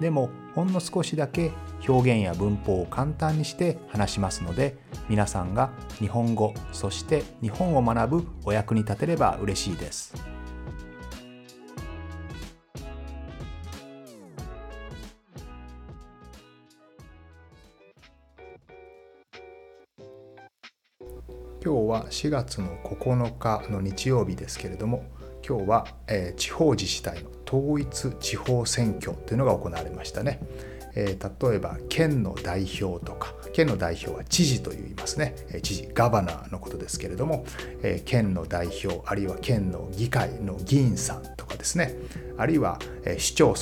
でもほんの少しだけ表現や文法を簡単にして話しますので皆さんが日本語そして日本を学ぶお役に立てれば嬉しいです。今日は4月の9日の日曜日ですけれども今日は、えー、地方自治体の統一地方選挙というのが行われましたね。えー、例えば県の代表とか県の代表は知事と言いますね。知事ガバナーのことですけれども、えー、県の代表あるいは県の議会の議員さんとかですね。あるいは、えー、市町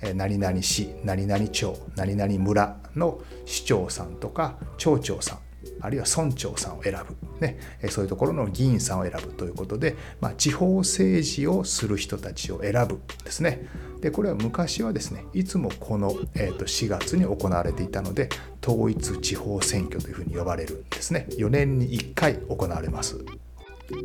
村何々市何々町何々村の市長さんとか町長さんあるいは村長さんを選ぶ、ね、そういうところの議員さんを選ぶということで、まあ、地方政治をする人たちを選ぶですね。でこれは昔はですねいつもこの、えー、と4月に行われていたので統一地方選挙というふうに呼ばれるんですね4年に1回行われます。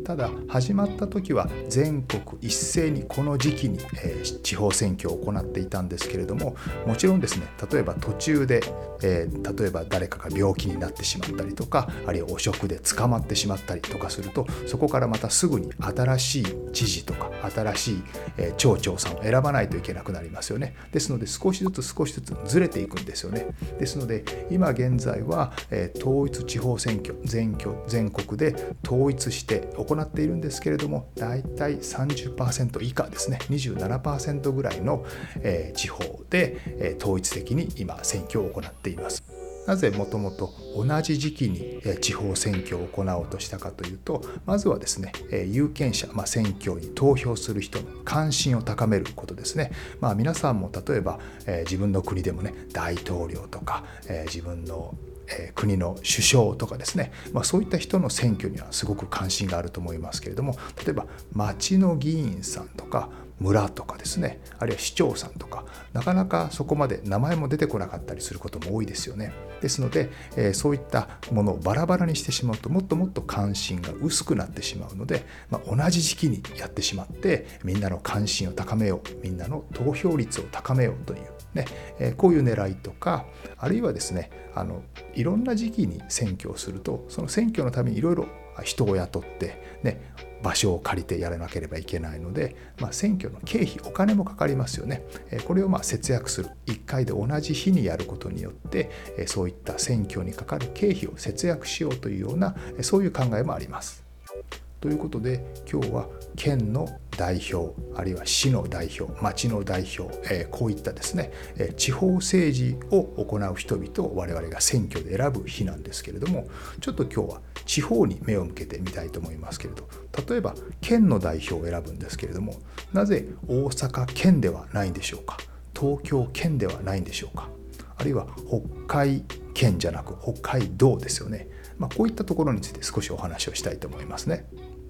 ただ始まった時は全国一斉にこの時期に、えー、地方選挙を行っていたんですけれどももちろんですね例えば途中で、えー、例えば誰かが病気になってしまったりとかあるいは汚職で捕まってしまったりとかするとそこからまたすぐに新しい知事とか新しい、えー、町長さんを選ばないといけなくなりますよね。ですので少しずつ少しずつずれていくんですよね。ですので今現在は、え、統一地方選挙全全国で統一して行っているんですけれども大体30%以下ですね27%ぐらいの、え地方で、え統一的に今選挙を行っています。なぜもともと同じ時期に地方選挙を行おうとしたかというとまずはですね有権者、まあ、選挙に投票する人の関心を高めることですね、まあ、皆さんも例えば自分の国でもね大統領とか自分のえ国の首相とかですね、まあ、そういった人の選挙にはすごく関心があると思いますけれども例えば町の議員さんとか村とかですねあるいは市長さんとかなかなかそこまで名前も出てこなかったりすることも多いですよね。ですので、えー、そういったものをバラバラにしてしまうともっともっと関心が薄くなってしまうので、まあ、同じ時期にやってしまってみんなの関心を高めようみんなの投票率を高めようというね、えー、こういう狙いとかあるいはですねあのいろんな時期に選挙をするとその選挙のためにいろいろ人を雇って、ね、場所を借りてやらなければいけないので、まあ、選挙の経費お金もかかりますよね。これをま節約する1回で同じ日にやることによってそういった選挙にかかる経費を節約しようというようなそういう考えもあります。ということで今日は県の代表あるいは市の代表町の代表、え、こういったですね、え、地方政治を行う人々を我々が選挙で選ぶ日なんですけれどもちょっと今日は地方に目を向けてみたいと思いますけれど例えば県の代表を選ぶんですけれどもなぜ大阪県ではないんでしょうか？東京県ではないんでしょうか？あるいは北海県じゃなく北海道ですよね、まあ、こういったところについて少しお話をしたいと思いますね。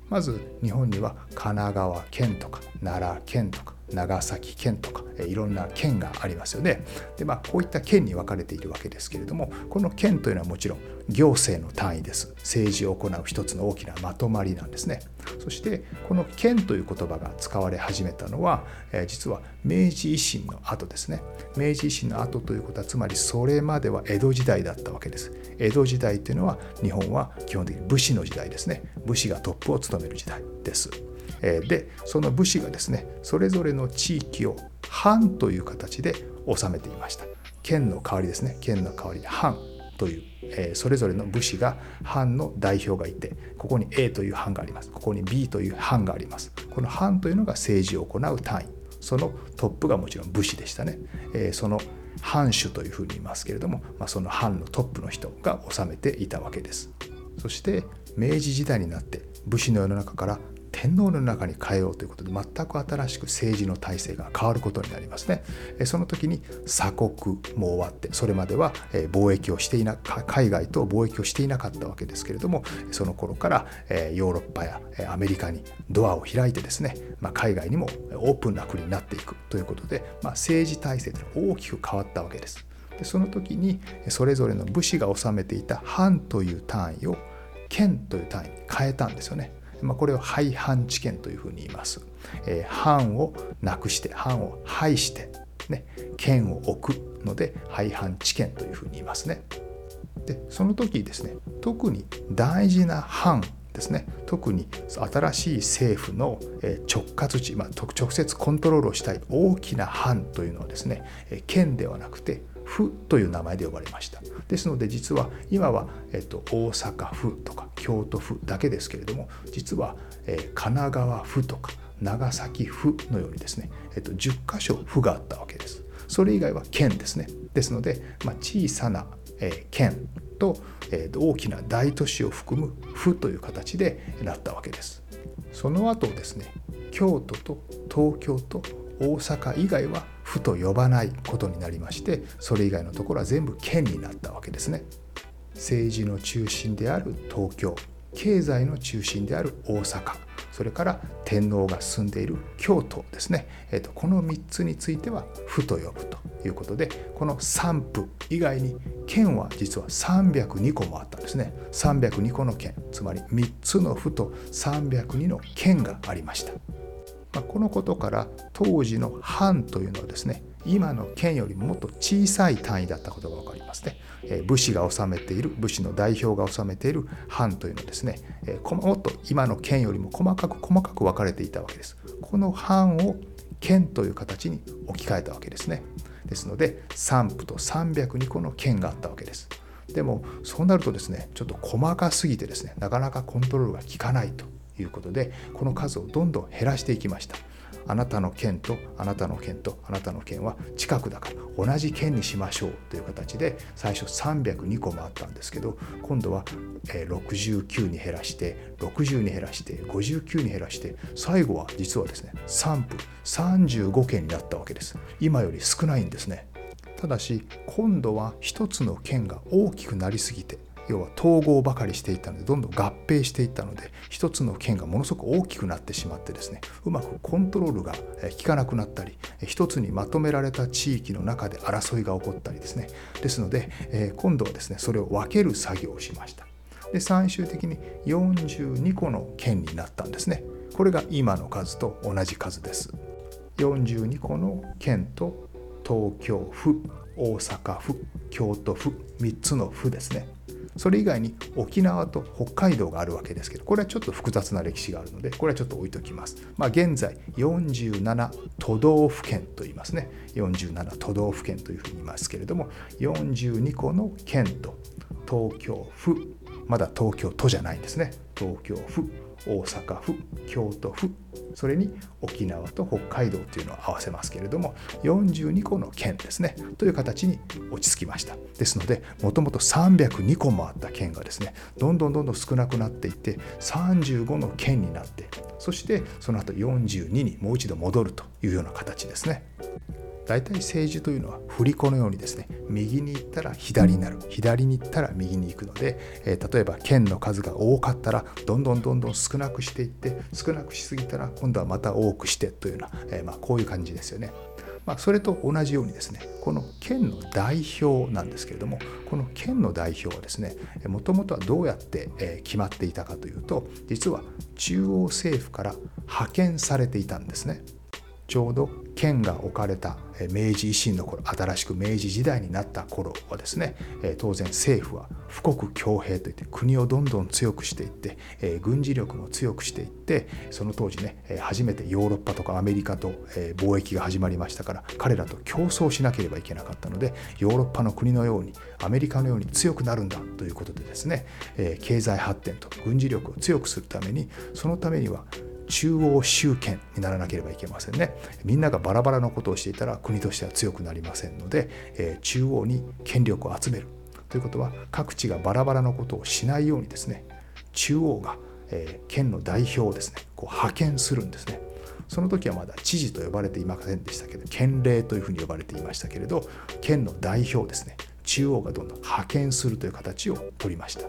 まず日本には神奈川県とか奈良県とか長崎県とかいろんな県がありますよね。でまあこういった県に分かれているわけですけれどもこの県というのはもちろん行政の単位です。政治を行う一つの大きなまとまりなんですね。そしてこの県という言葉が使われ始めたのは、実は明治維新の後ですね。明治維新の後ということはつまりそれまでは江戸時代だったわけです。江戸時代というのは日本は基本的に武士の時代ですね。武士がトップを務める時代です。でその武士がですねそれぞれの地域を藩という形で治めていました。県の代わりですね県の代わり藩という、えそれぞれの武士が藩の代表がいてここに A という藩があります。ここに B という藩があります。この藩というのが政治を行う単位。そのトップがもちろん武士でしたね、えその藩主というふうに言いますけれども、まあ、その藩のトップの人が治めていたわけです。そして明治時代になって武士の世の中から天皇の中に変えようということで全く新しく政治の体制が変わることになりますね。その時に鎖国も終わってそれまでは貿易をしていな海外と貿易をしていなかったわけですけれどもその頃からヨーロッパやアメリカにドアを開いてですね、ま、海外にもオープンな国になっていくということで、ま、政治体制というのは大きく変わったわけです。でその時にそれぞれの武士が治めていた藩という単位を県という単位に変えたんですよね。まあ、これを廃藩置県というふうに言います。えー、藩をなくして藩を廃して、ね、県を置くので廃藩置県というふうに言いますね。でその時ですね特に大事な藩ですね特に新しい政府の直轄地、まあ、直接コントロールをしたい大きな藩というのはですね県ではなくて府という名前で呼ばれました。ですので実は今は、えっと、大阪府とか京都府だけですけれども実は、えー、神奈川府とか長崎府のようにですね、えっと、10箇所府があったわけです。それ以外は県ですね。ですので、まあ、小さな、えー、県と、えー、大きな大都市を含む府という形でなったわけです。その後ですね京都と東京と大阪以外は府と呼ばないことになりましてそれ以外のところは全部県になったわけですね。政治の中心である東京経済の中心である大阪それから天皇が住んでいる京都ですね、えーと、この3つについては府と呼ぶということでこの3府以外に県は実は302個もあったんですね。302個の県つまり3つの府と302の県がありました。まあ、このことから当時の藩というのはですね今の県よりももっと小さい単位だったことが分かりますね。え武士が治めている武士の代表が治めている藩というのはですね、えもっと今の県よりも細かく細かく分かれていたわけです。この藩を県という形に置き換えたわけですね。ですので3府と302個の県があったわけです。でもそうなるとですねちょっと細かすぎてですねなかなかコントロールが効かないということでこの数をどんどん減らしていきました。あなたの県とあなたの県とあなたの県は近くだから同じ県にしましょうという形で最初302個もあったんですけど今度は69に減らして60に減らして59に減らして最後は実はですね3府35県になったわけです。今より少ないんですね。ただし今度は一つの県が大きくなりすぎて要は統合ばかりしていたのでどんどん合併していったので一つの県がものすごく大きくなってしまってですねうまくコントロールが効かなくなったり一つにまとめられた地域の中で争いが起こったりですね。ですので、え今度はですねそれを分ける作業をしました。で最終的に42個の県になったんですね。これが今の数と同じ数です。42個の県と東京府大阪府京都府3つの府ですね。それ以外に沖縄と北海道があるわけですけどこれはちょっと複雑な歴史があるのでこれはちょっと置いときます。まあ、現在47都道府県と言いますね。47都道府県というふうに言いますけれども42個の県と東京府まだ東京都じゃないんですね。東京府大阪府京都府それに沖縄と北海道というのを合わせますけれども42個の県ですねという形に落ち着きましたですのでもともと302個もあった県がですねどんどんどんどん少なくなっていって35の県になってそしてその後42にもう一度戻るというような形ですね。大体政治というのは振り子のようにですね右に行ったら左になる左に行ったら右に行くので、えー、例えば県の数が多かったらどんどんどんどん少なくしていって少なくしすぎたら今度はまた多くしてというような、えー、まあ、こういう感じですよね。まあ、それと同じようにですねこの県の代表なんですけれどもこの県の代表はですねもともとはどうやって決まっていたかというと実は中央政府から派遣されていたんですね。ちょうど県が置かれた明治維新の頃新しく明治時代になった頃はですね当然政府は富国強兵といって国をどんどん強くしていって軍事力も強くしていってその当時ね初めてヨーロッパとかアメリカと貿易が始まりましたから彼らと競争しなければいけなかったのでヨーロッパの国のようにアメリカのように強くなるんだということでですね経済発展と軍事力を強くするためにそのためには中央集権にならなければいけませんね。みんながバラバラのことをしていたら国としては強くなりませんので、えー、中央に権力を集める。ということは各地がバラバラのことをしないようにですね中央がえー、県の代表をですねこう派遣するんですね。その時はまだ知事と呼ばれていませんでしたけど県令というふうに呼ばれていましたけれど県の代表ですね中央がどんどん派遣するという形を取りました。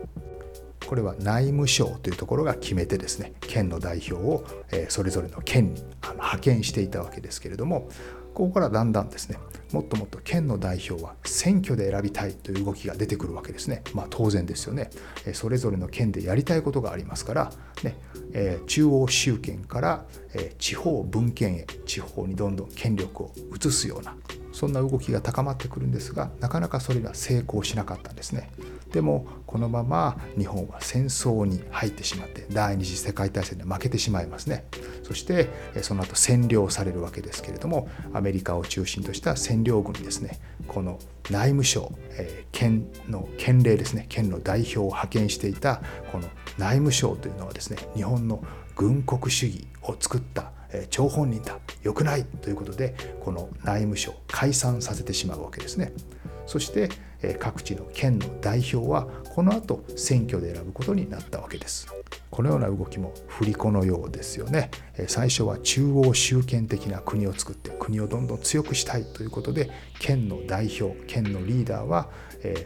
これは内務省というところが決めてですね県の代表をそれぞれの県に派遣していたわけですけれどもここからだんだんですねもっともっと県の代表は選挙で選びたいという動きが出てくるわけですね。まあ当然ですよね。それぞれの県でやりたいことがありますから、ねえ中央集権から、え地方分権へ地方にどんどん権力を移すようなそんな動きが高まってくるんですがなかなかそれが成功しなかったんですね。でもこのまま日本は戦争に入ってしまって第二次世界大戦で負けてしまいますね。そしてその後占領されるわけですけれどもアメリカを中心とした占領軍にですね。この内務省、えー、県の県令ですね。県の代表を派遣していたこの内務省というのはですね日本の軍国主義を作った張本人だ。良くない。ということでこの内務省解散させてしまうわけですね。そして各地の県の代表はこの後選挙で選ぶことになったわけです。このような動きも振り子のようですよね。最初は中央集権的な国を作って国をどんどん強くしたいということで県の代表県のリーダーは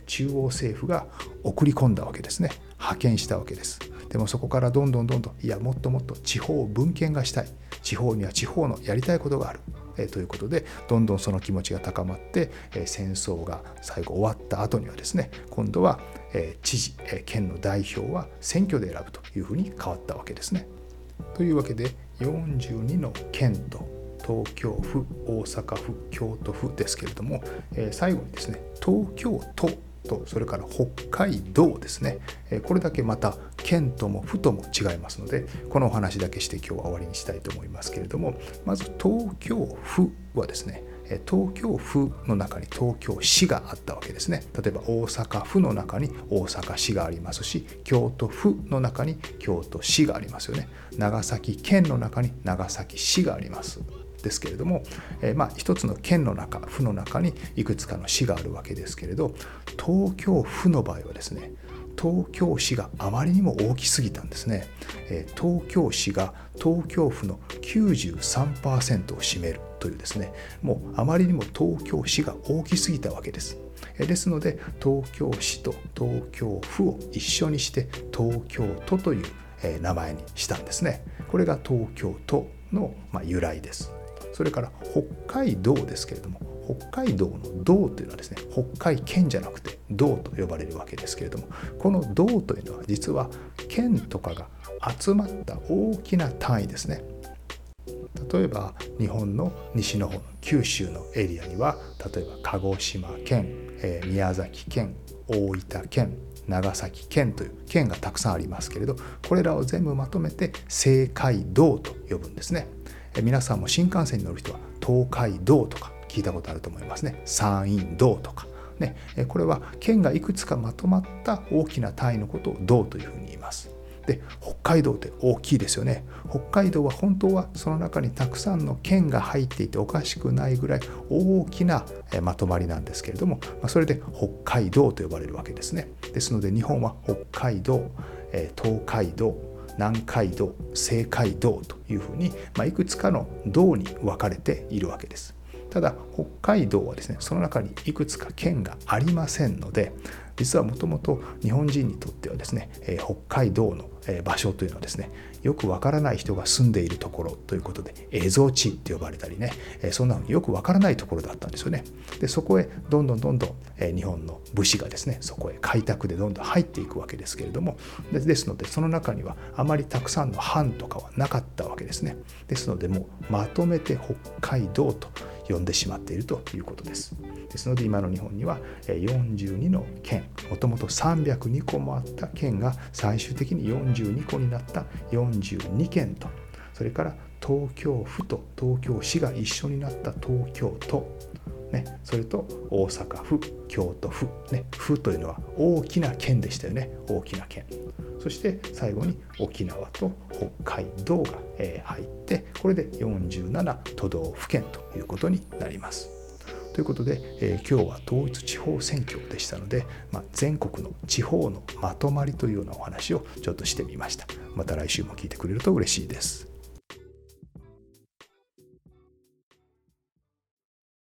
中央政府が送り込んだわけですね。派遣したわけです。でもそこからどんどんどんどんいやもっともっと地方分権がしたい地方には地方のやりたいことがあるえということでどんどんその気持ちが高まって、え戦争が最後終わった後にはですね今度は、え知事、え県の代表は選挙で選ぶというふうに変わったわけですね。というわけで42の県と東京府大阪府京都府ですけれども、え最後にですね東京都とそれから北海道ですね。これだけまた県とも府とも違いますのでこのお話だけして今日は終わりにしたいと思いますけれどもまず東京府はですね東京府の中に東京市があったわけですね。例えば大阪府の中に大阪市がありますし京都府の中に京都市がありますよね。長崎県の中に長崎市があります。ですけれども、えー、まあ一つの県の中府の中にいくつかの市があるわけですけれど東京府の場合はですね東京市があまりにも大きすぎたんですね、えー、東京市が東京府の93%を占める。というですねもうあまりにも東京市が大きすぎたわけです。ですので東京市と東京府を一緒にして東京都という名前にしたんですね。これが東京都の由来です。それから北海道ですけれども北海道の道というのはですね北海県じゃなくて道と呼ばれるわけですけれどもこの道というのは実は県とかが集まった大きな単位ですね。例えば日本の西の方の九州のエリアには例えば鹿児島県、えー、宮崎県大分県長崎県という県がたくさんありますけれどこれらを全部まとめて青海道と呼ぶんですね。え。皆さんも新幹線に乗る人は東海道とか聞いたことあると思いますね。山陰道とか。ね。これは県がいくつかまとまった大きな単位のことを道というふうに言います。で北海道って大きいですよね北海道は本当はその中にたくさんの県が入っていておかしくないぐらい大きなまとまりなんですけれどもそれで北海道と呼ばれるわけですねですので日本は北海道東海道南海道西海道というふうに、ま、いくつかの道に分かれているわけです。ただ北海道はですねその中にいくつか県がありませんので実はもともと日本人にとってはですね、え、北海道の場所というのはですねよくわからない人が住んでいるところということで蝦夷地って呼ばれたりねそんなふうによくわからないところだったんですよねでそこへどんどんどんどん日本の武士がですねそこへ開拓でどんどん入っていくわけですけれどもですのでその中にはあまりたくさんの藩とかはなかったわけですねですのでもうまとめて北海道と呼んでしまっているということです。ですので今の日本には42の県もともと302個もあった県が最終的に42 42個になった42県と。それから東京府と東京市が一緒になった東京都。ね、それと大阪府京都府、ね、府というのは大きな県でしたよね。大きな県。そして最後に沖縄と北海道が入ってこれで47都道府県ということになります。ということで、えー、今日は統一地方選挙でしたので、まあ、全国の地方のまとまりというようなお話をちょっとしてみました。また来週も聞いてくれると嬉しいです。